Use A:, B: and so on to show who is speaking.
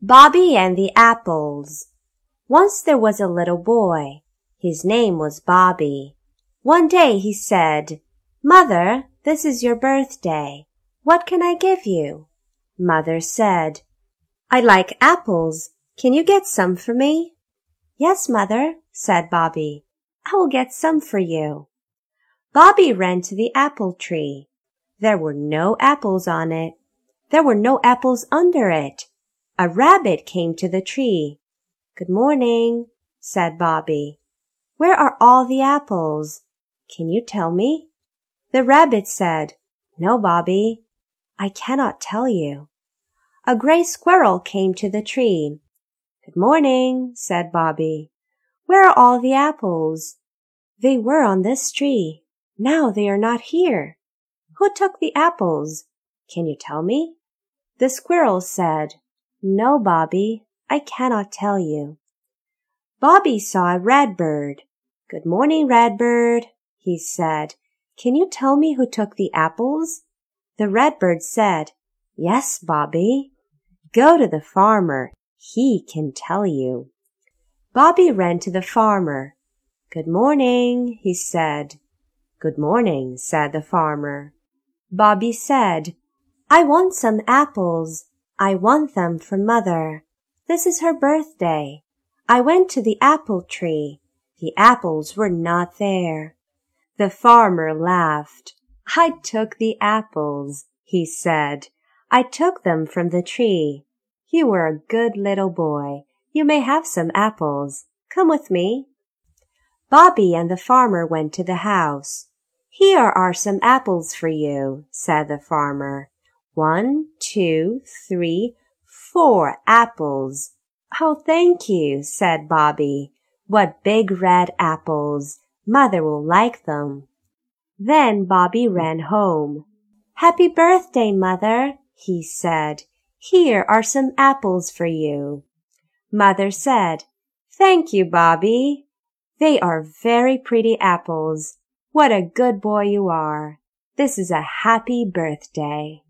A: Bobby and the Apples Once there was a little boy. His name was Bobby. One day he said, Mother, this is your birthday. What can I give you? Mother said, I like apples. Can you get some for me? Yes, mother, said Bobby. I will get some for you. Bobby ran to the apple tree. There were no apples on it. There were no apples under it. A rabbit came to the tree. Good morning, said Bobby. Where are all the apples? Can you tell me? The rabbit said, No, Bobby, I cannot tell you. A gray squirrel came to the tree. Good morning, said Bobby. Where are all the apples? They were on this tree. Now they are not here. Who took the apples? Can you tell me? The squirrel said, no, Bobby, I cannot tell you. Bobby saw a redbird. Good morning, redbird, he said. Can you tell me who took the apples? The redbird said, Yes, Bobby. Go to the farmer. He can tell you. Bobby ran to the farmer. Good morning, he said. Good morning, said the farmer. Bobby said, I want some apples. I want them for mother. This is her birthday. I went to the apple tree. The apples were not there. The farmer laughed. I took the apples, he said. I took them from the tree. You were a good little boy. You may have some apples. Come with me. Bobby and the farmer went to the house. Here are some apples for you, said the farmer. One, two, three, four apples. Oh, thank you, said Bobby. What big red apples. Mother will like them. Then Bobby ran home. Happy birthday, Mother, he said. Here are some apples for you. Mother said, Thank you, Bobby. They are very pretty apples. What a good boy you are. This is a happy birthday.